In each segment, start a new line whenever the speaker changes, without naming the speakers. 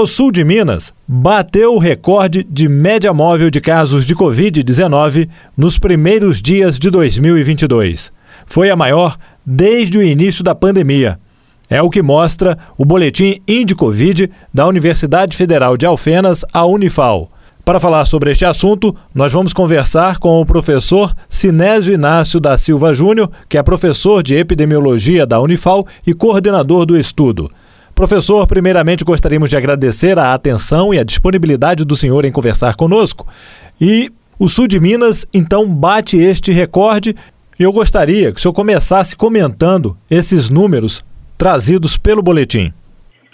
O sul de Minas bateu o recorde de média móvel de casos de Covid-19 nos primeiros dias de 2022. Foi a maior desde o início da pandemia. É o que mostra o boletim Indicovid da Universidade Federal de Alfenas, a Unifal. Para falar sobre este assunto, nós vamos conversar com o professor Sinésio Inácio da Silva Júnior, que é professor de epidemiologia da Unifal e coordenador do estudo. Professor, primeiramente gostaríamos de agradecer a atenção e a disponibilidade do senhor em conversar conosco. E o sul de Minas, então, bate este recorde. Eu gostaria que o senhor começasse comentando esses números trazidos pelo boletim.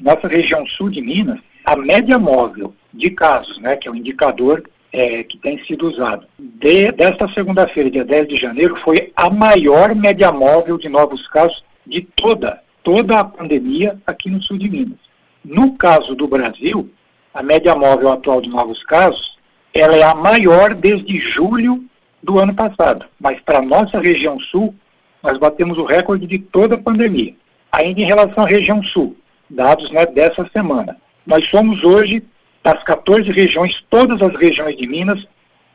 Nossa região sul de Minas, a média móvel de casos, né, que é o indicador é, que tem sido usado, de, desta segunda-feira, dia 10 de janeiro, foi a maior média móvel de novos casos de toda toda a pandemia aqui no sul de Minas. No caso do Brasil, a média móvel atual de novos casos, ela é a maior desde julho do ano passado. Mas para a nossa região sul, nós batemos o recorde de toda a pandemia. Ainda em relação à região sul, dados né, dessa semana. Nós somos hoje, das 14 regiões, todas as regiões de Minas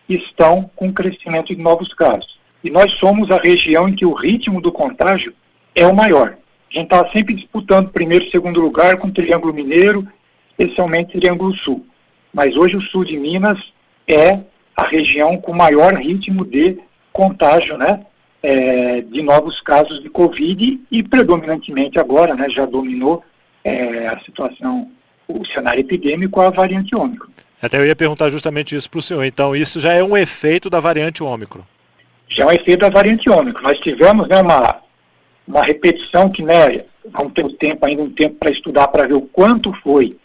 estão com crescimento de novos casos. E nós somos a região em que o ritmo do contágio é o maior. A gente estava sempre disputando primeiro e segundo lugar com o Triângulo Mineiro, especialmente Triângulo Sul. Mas hoje o sul de Minas é a região com maior ritmo de contágio, né? É, de novos casos de Covid e predominantemente agora, né, já dominou é, a situação, o cenário epidêmico, a variante Ômicron.
Até eu ia perguntar justamente isso para o senhor. Então, isso já é um efeito da variante Ômicron?
Já é um efeito da variante Ômicron. Nós tivemos né, uma, uma repetição que, né, vamos ter o tempo, ainda um tempo para estudar para ver o quanto foi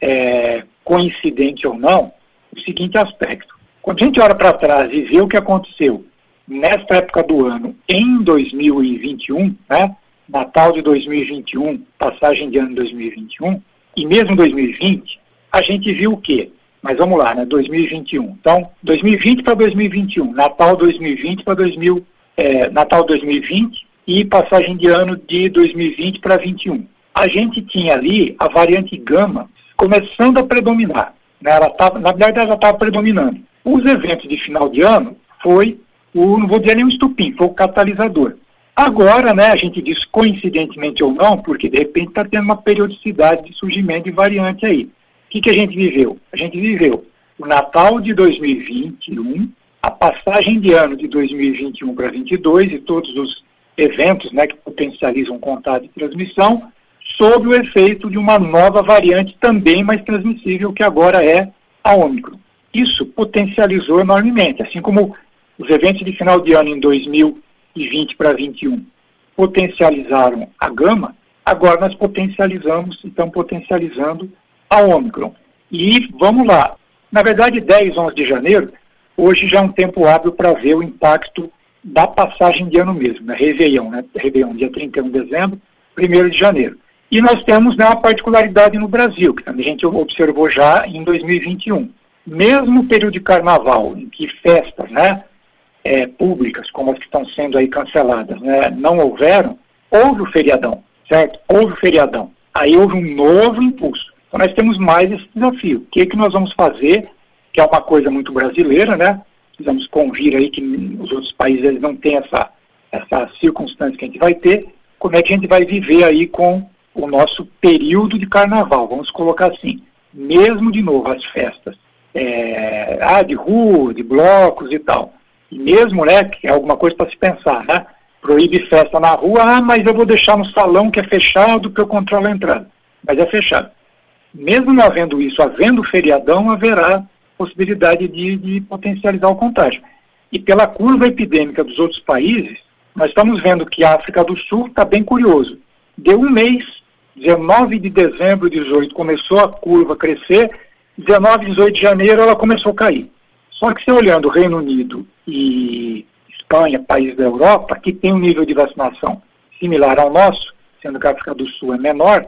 é, coincidente ou não, o seguinte aspecto. Quando a gente olha para trás e vê o que aconteceu nesta época do ano, em 2021, né, Natal de 2021, passagem de ano de 2021, e mesmo 2020, a gente viu o quê? Mas vamos lá, né, 2021. Então, 2020 para 2021, Natal 2020 para 2000, é, Natal 2020 e passagem de ano de 2020 para 2021. A gente tinha ali a variante gama começando a predominar. Né? Ela tava, na verdade, ela estava predominando. Os eventos de final de ano foi o, não vou dizer nem um estupim, foi o catalisador. Agora, né, a gente diz coincidentemente ou não, porque de repente está tendo uma periodicidade de surgimento de variante aí. O que, que a gente viveu? A gente viveu o Natal de 2021, a passagem de ano de 2021 para 2022 e todos os eventos né, que potencializam contato e transmissão, sob o efeito de uma nova variante também mais transmissível, que agora é a Ômicron. Isso potencializou enormemente, assim como os eventos de final de ano em 2020 para 2021 potencializaram a gama, agora nós potencializamos, estamos potencializando a Ômicron. E vamos lá, na verdade 10, 11 de janeiro, hoje já é um tempo hábil para ver o impacto da passagem de ano mesmo, né? Réveillon, né? Réveillon, dia 31 de dezembro, 1 de janeiro. E nós temos né, uma particularidade no Brasil, que a gente observou já em 2021. Mesmo período de carnaval, em que festas né, é, públicas, como as que estão sendo aí canceladas, né, não houveram, houve o feriadão, certo? Houve o feriadão. Aí houve um novo impulso. Então nós temos mais esse desafio. O que, é que nós vamos fazer, que é uma coisa muito brasileira, né? Precisamos convir aí que os outros países eles não têm essa, essa circunstância que a gente vai ter, como é que a gente vai viver aí com o nosso período de carnaval, vamos colocar assim, mesmo de novo as festas, é, ah, de rua, de blocos e tal, e mesmo, né, que é alguma coisa para se pensar, né, proíbe festa na rua, ah, mas eu vou deixar no salão que é fechado que eu controlo a entrada, mas é fechado. Mesmo não havendo isso, havendo feriadão, haverá possibilidade de, de potencializar o contágio. E pela curva epidêmica dos outros países, nós estamos vendo que a África do Sul está bem curioso. Deu um mês, 19 de dezembro de 18 começou a curva a crescer, 19 e 18 de janeiro ela começou a cair. Só que se olhando Reino Unido e Espanha, países da Europa, que tem um nível de vacinação similar ao nosso, sendo que a África do Sul é menor,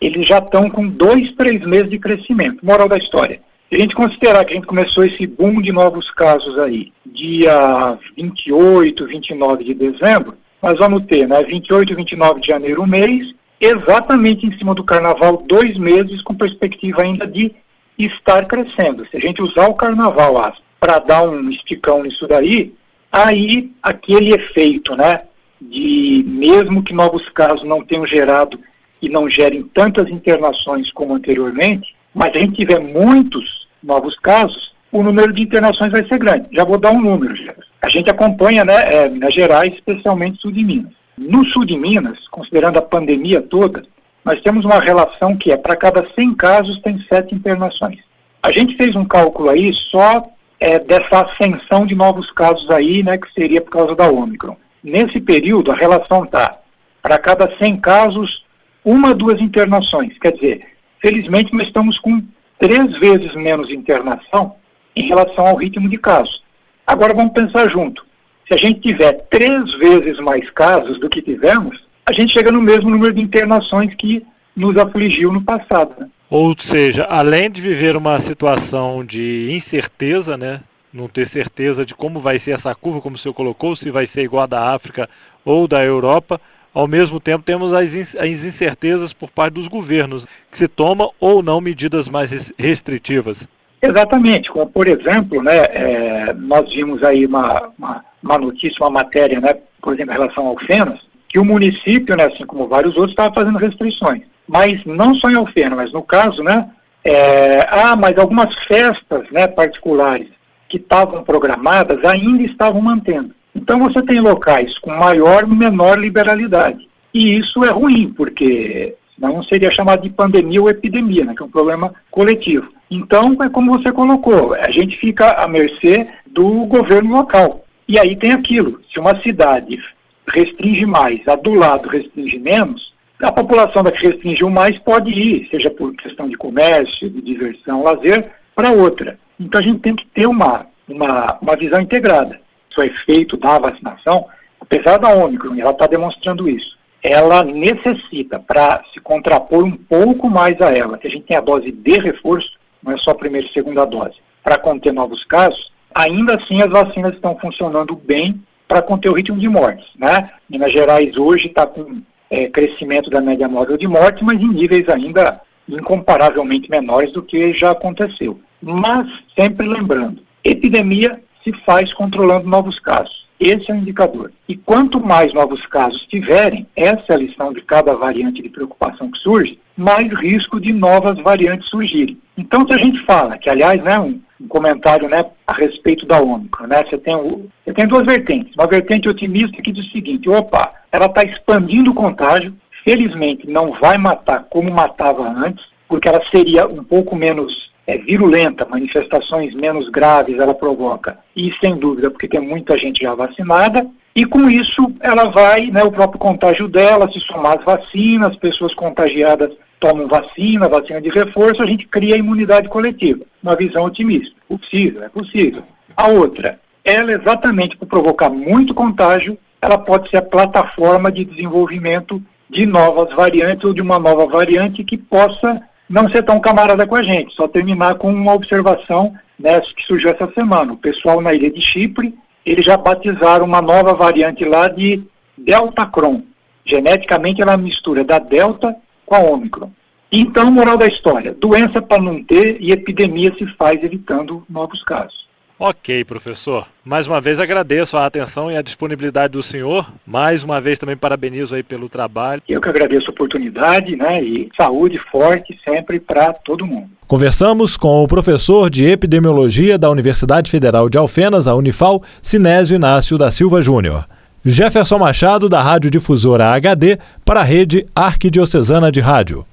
eles já estão com dois, três meses de crescimento. Moral da história. Se a gente considerar que a gente começou esse boom de novos casos aí, dia 28, 29 de dezembro, nós vamos ter, né, 28 e 29 de janeiro um mês, exatamente em cima do carnaval, dois meses com perspectiva ainda de estar crescendo. Se a gente usar o carnaval para dar um esticão nisso daí, aí aquele efeito, né, de mesmo que novos casos não tenham gerado e não gerem tantas internações como anteriormente, mas a gente tiver muitos novos casos, o número de internações vai ser grande. Já vou dar um número. A gente acompanha né, é, Minas Gerais, especialmente sul de Minas. No sul de Minas, considerando a pandemia toda, nós temos uma relação que é para cada 100 casos tem 7 internações. A gente fez um cálculo aí só é, dessa ascensão de novos casos aí, né, que seria por causa da Ômicron. Nesse período, a relação está para cada 100 casos, uma, duas internações. Quer dizer, felizmente nós estamos com três vezes menos internação em relação ao ritmo de casos. Agora vamos pensar junto. Se a gente tiver três vezes mais casos do que tivemos, a gente chega no mesmo número de internações que nos afligiu no passado. Né?
Ou seja, além de viver uma situação de incerteza, né? Não ter certeza de como vai ser essa curva, como o senhor colocou, se vai ser igual a da África ou da Europa, ao mesmo tempo temos as incertezas por parte dos governos, que se tomam ou não medidas mais restritivas.
Exatamente, como por exemplo, né, é, nós vimos aí uma, uma, uma, notícia, uma matéria, né, por exemplo, em relação ao Fenas, que o município, né, assim como vários outros, estava fazendo restrições. Mas não só em Alfena, mas no caso, né, é, ah, mas algumas festas né, particulares que estavam programadas ainda estavam mantendo. Então você tem locais com maior ou menor liberalidade. E isso é ruim, porque não seria chamado de pandemia ou epidemia, né, que é um problema coletivo. Então, é como você colocou, a gente fica à mercê do governo local. E aí tem aquilo, se uma cidade restringe mais, a do lado restringe menos, a população da que restringiu mais pode ir, seja por questão de comércio, de diversão, lazer, para outra. Então a gente tem que ter uma, uma, uma visão integrada o efeito da vacinação, apesar da Ômicron, ela está demonstrando isso, ela necessita, para se contrapor um pouco mais a ela, que a gente tem a dose de reforço, não é só a primeira e segunda dose, para conter novos casos, ainda assim as vacinas estão funcionando bem para conter o ritmo de mortes. Né? Minas Gerais hoje está com é, crescimento da média móvel de mortes, mas em níveis ainda incomparavelmente menores do que já aconteceu. Mas, sempre lembrando, epidemia se faz controlando novos casos. Esse é o indicador. E quanto mais novos casos tiverem, essa é a lição de cada variante de preocupação que surge, mais risco de novas variantes surgirem. Então, se a gente fala, que aliás, né, um, um comentário né, a respeito da Ômicron, né, você, tem o, você tem duas vertentes. Uma vertente otimista que diz o seguinte, opa, ela está expandindo o contágio, felizmente não vai matar como matava antes, porque ela seria um pouco menos é, virulenta, manifestações menos graves ela provoca. E sem dúvida, porque tem muita gente já vacinada. E com isso ela vai, né, o próprio contágio dela, se somar as vacinas, pessoas contagiadas tomam vacina, vacina de reforço, a gente cria a imunidade coletiva. Uma visão otimista. Possível, é possível. A outra, ela exatamente por provocar muito contágio, ela pode ser a plataforma de desenvolvimento de novas variantes ou de uma nova variante que possa não ser tão camarada com a gente, só terminar com uma observação né, que surgiu essa semana. O pessoal na ilha de Chipre, eles já batizaram uma nova variante lá de Delta Cron. Geneticamente ela mistura da Delta com a Omicron. Então, moral da história, doença para não ter e epidemia se faz evitando novos casos.
Ok, professor. Mais uma vez agradeço a atenção e a disponibilidade do senhor. Mais uma vez também parabenizo aí pelo trabalho.
Eu que agradeço a oportunidade, né? E saúde forte sempre para todo mundo.
Conversamos com o professor de epidemiologia da Universidade Federal de Alfenas, a Unifal, Sinésio Inácio da Silva Júnior. Jefferson Machado, da Rádio Difusora HD, para a rede Arquidiocesana de Rádio.